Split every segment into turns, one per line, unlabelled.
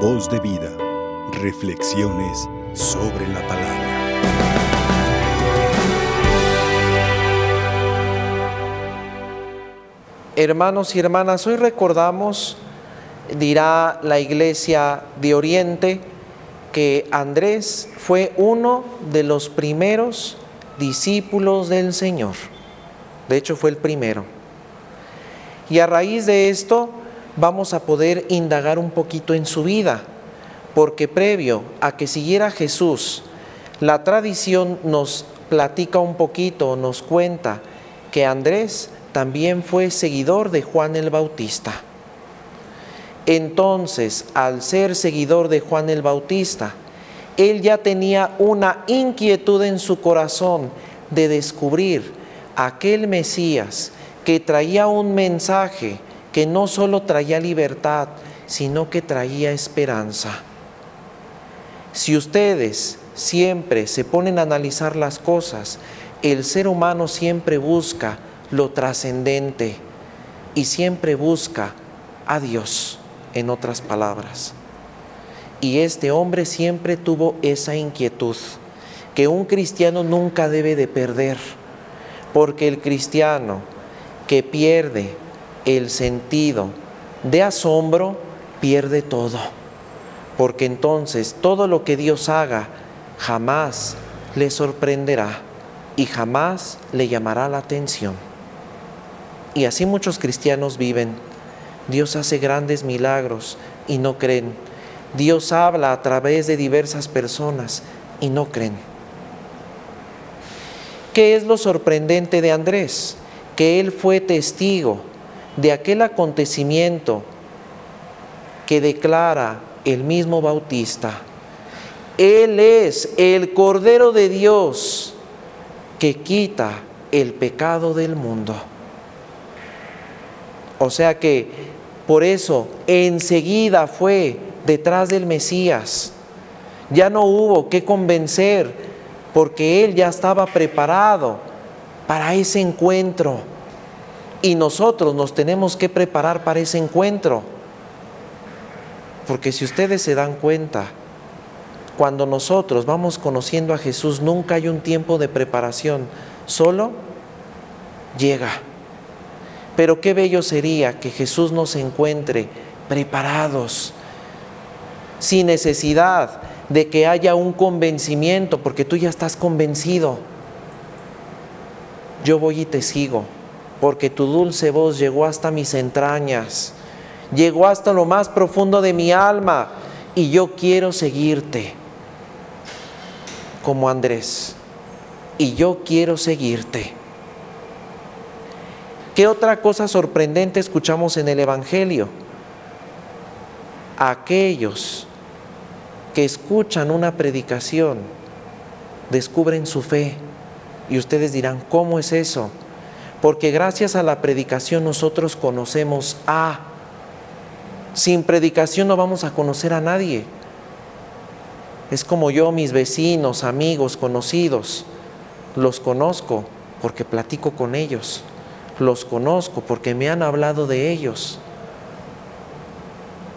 Voz de vida. Reflexiones sobre la palabra.
Hermanos y hermanas, hoy recordamos, dirá la iglesia de Oriente, que Andrés fue uno de los primeros discípulos del Señor. De hecho, fue el primero. Y a raíz de esto vamos a poder indagar un poquito en su vida, porque previo a que siguiera Jesús, la tradición nos platica un poquito, nos cuenta que Andrés también fue seguidor de Juan el Bautista. Entonces, al ser seguidor de Juan el Bautista, él ya tenía una inquietud en su corazón de descubrir aquel Mesías que traía un mensaje que no solo traía libertad, sino que traía esperanza. Si ustedes siempre se ponen a analizar las cosas, el ser humano siempre busca lo trascendente y siempre busca a Dios en otras palabras. Y este hombre siempre tuvo esa inquietud que un cristiano nunca debe de perder, porque el cristiano que pierde el sentido de asombro, pierde todo, porque entonces todo lo que Dios haga jamás le sorprenderá y jamás le llamará la atención. Y así muchos cristianos viven Dios hace grandes milagros y no creen. Dios habla a través de diversas personas y no creen. ¿Qué es lo sorprendente de Andrés? Que él fue testigo de aquel acontecimiento que declara el mismo Bautista. Él es el Cordero de Dios que quita el pecado del mundo. O sea que por eso enseguida fue detrás del Mesías. Ya no hubo que convencer porque él ya estaba preparado para ese encuentro. Y nosotros nos tenemos que preparar para ese encuentro. Porque si ustedes se dan cuenta, cuando nosotros vamos conociendo a Jesús, nunca hay un tiempo de preparación, solo llega. Pero qué bello sería que Jesús nos encuentre preparados, sin necesidad de que haya un convencimiento, porque tú ya estás convencido. Yo voy y te sigo, porque tu dulce voz llegó hasta mis entrañas, llegó hasta lo más profundo de mi alma, y yo quiero seguirte, como Andrés, y yo quiero seguirte. ¿Qué otra cosa sorprendente escuchamos en el Evangelio? Aquellos que escuchan una predicación descubren su fe. Y ustedes dirán, ¿cómo es eso? Porque gracias a la predicación nosotros conocemos a. Sin predicación no vamos a conocer a nadie. Es como yo, mis vecinos, amigos, conocidos, los conozco porque platico con ellos los conozco porque me han hablado de ellos.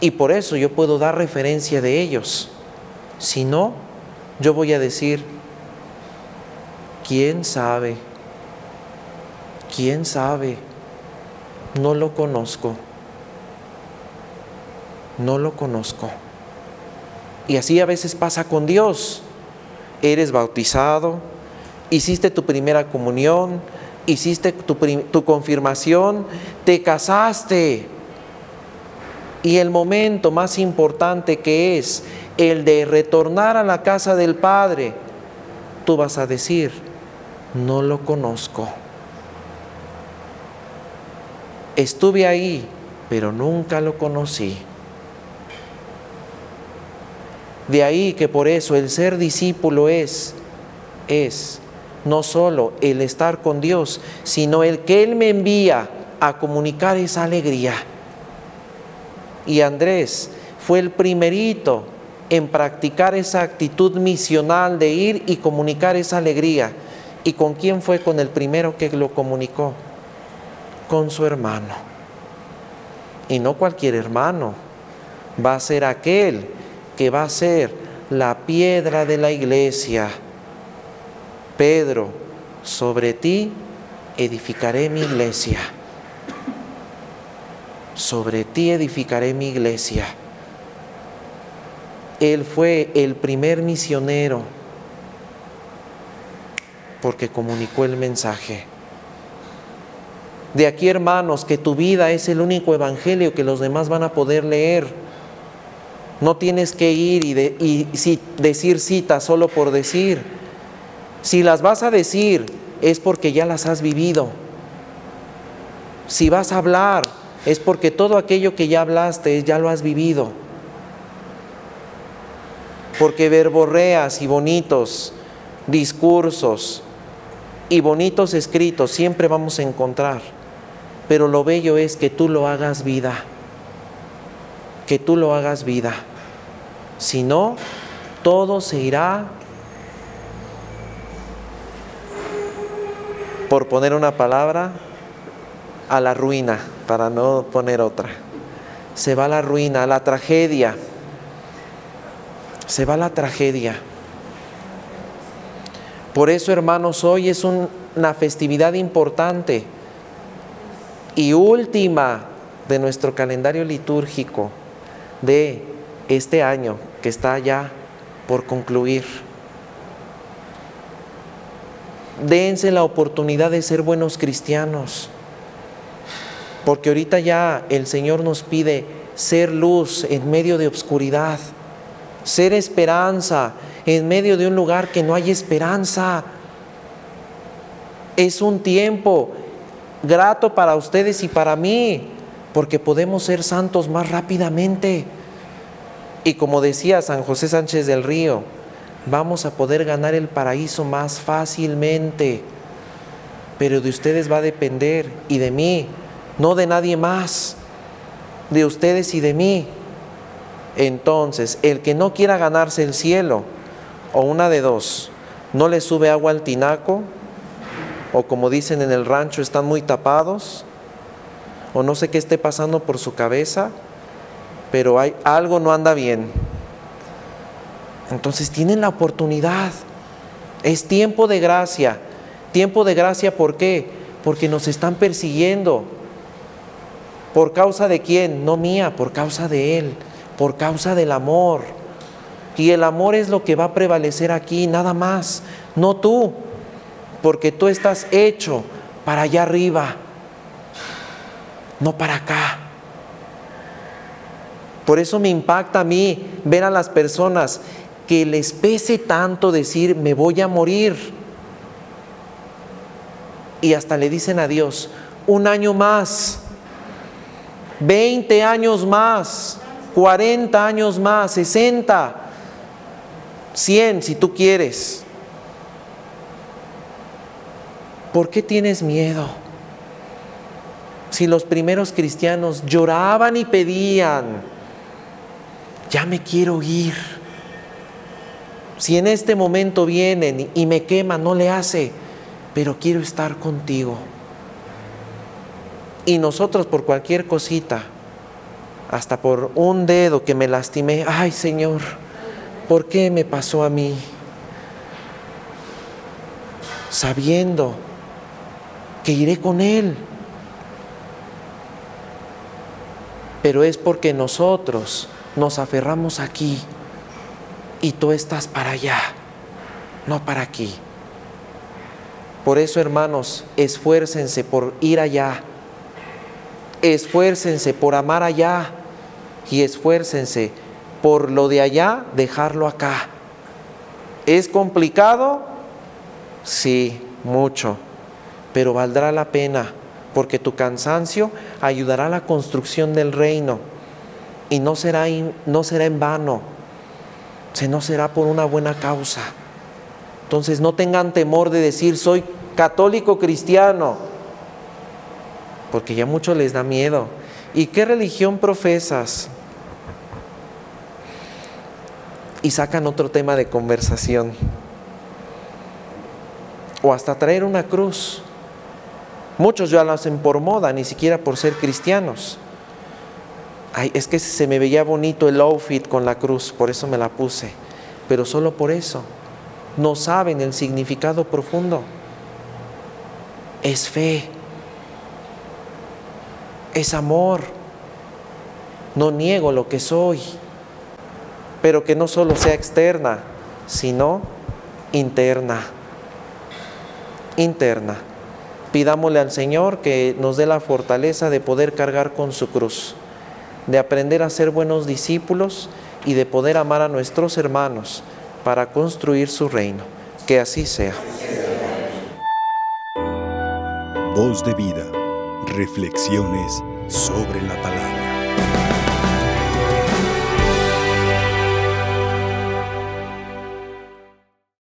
Y por eso yo puedo dar referencia de ellos. Si no, yo voy a decir, ¿quién sabe? ¿Quién sabe? No lo conozco. No lo conozco. Y así a veces pasa con Dios. Eres bautizado, hiciste tu primera comunión, hiciste tu, confirmación, te casaste. Y el momento más importante que es el de retornar a la casa del Padre, tú vas a decir, no lo conozco. Estuve ahí, pero nunca lo conocí. De ahí que por eso el ser discípulo es, es no solo el estar con Dios, sino el que Él me envía a comunicar esa alegría. Y Andrés fue el primerito en practicar esa actitud misional de ir y comunicar esa alegría. ¿Y con quién fue con el primero que lo comunicó? Con su hermano. Y no cualquier hermano. va a ser aquel que va a ser la piedra de la iglesia. Pedro, sobre ti edificaré mi iglesia. Sobre ti edificaré mi iglesia. Él fue el primer misionero porque comunicó el mensaje. De aquí, hermanos, que tu vida es el único evangelio que los demás van a poder leer. No tienes que ir y, decir citas solo por decir. Si las vas a decir, es porque ya las has vivido. Si vas a hablar, es porque todo aquello que ya hablaste, ya lo has vivido. Porque verborreas y bonitos discursos y bonitos escritos siempre vamos a encontrar pero lo bello es que tú lo hagas vida, que tú lo hagas vida. Si no, todo se irá, por poner una palabra, a la ruina, para no poner otra. Se va a la ruina, a la tragedia. Se va a la tragedia. Por eso, hermanos, hoy es una festividad importante y última de nuestro calendario litúrgico de este año que está ya por concluir. Dense la oportunidad de ser buenos cristianos, porque ahorita ya el Señor nos pide ser luz en medio de obscuridad, ser esperanza en medio de un lugar que no hay esperanza. Es un tiempo grato para ustedes y para mí, porque podemos ser santos más rápidamente. Y como decía San José Sánchez del Río, vamos a poder ganar el paraíso más fácilmente. Pero de ustedes va a depender y de mí, no de nadie más, de ustedes y de mí. Entonces, el que no quiera ganarse el cielo, o una de dos, no le sube agua al tinaco, o como dicen en el rancho, están muy tapados, o no sé qué esté pasando por su cabeza, pero hay, algo no anda bien. Entonces tienen la oportunidad. Es tiempo de gracia. Tiempo de gracia, ¿por qué? Porque nos están persiguiendo. ¿Por causa de quién? No mía, por causa de Él, por causa del amor. Y el amor es lo que va a prevalecer aquí, nada más, no tú porque tú estás hecho para allá arriba, no para acá. Por eso me impacta a mí ver a las personas que les pese tanto decir, me voy a morir. Y hasta le dicen a Dios, un año más, 20 años más, 40 años más, 60, 100 si tú quieres. ¿Por qué tienes miedo? Si los primeros cristianos lloraban y pedían, ya me quiero ir. Si en este momento vienen y me queman, no le hace, pero quiero estar contigo. Y nosotros por cualquier cosita, hasta por un dedo que me lastimé, ay Señor, ¿por qué me pasó a mí? Sabiendo iré con Él. Pero es porque nosotros nos aferramos aquí y tú estás para allá, no para aquí. Por eso, hermanos, esfuércense por ir allá, esfuércense por amar allá y esfuércense por lo de allá, dejarlo acá. ¿Es complicado? Sí, mucho pero valdrá la pena, porque tu cansancio ayudará a la construcción del reino y no será, no será en vano, no será por una buena causa. Entonces no tengan temor de decir soy católico cristiano, porque ya mucho les da miedo. ¿Y qué religión profesas? Y sacan otro tema de conversación. O hasta traer una cruz. Muchos ya lo hacen por moda, ni siquiera por ser cristianos. Ay, es que se me veía bonito el outfit con la cruz, por eso me la puse. Pero solo por eso. No saben el significado profundo. Es fe. Es amor. No niego lo que soy. Pero que no solo sea externa, sino interna. Interna. Pidámosle al Señor que nos dé la fortaleza de poder cargar con su cruz de aprender a ser buenos discípulos y de poder amar a nuestros hermanos para construir su reino. Que así sea.
Voz de vida. Reflexiones sobre la palabra.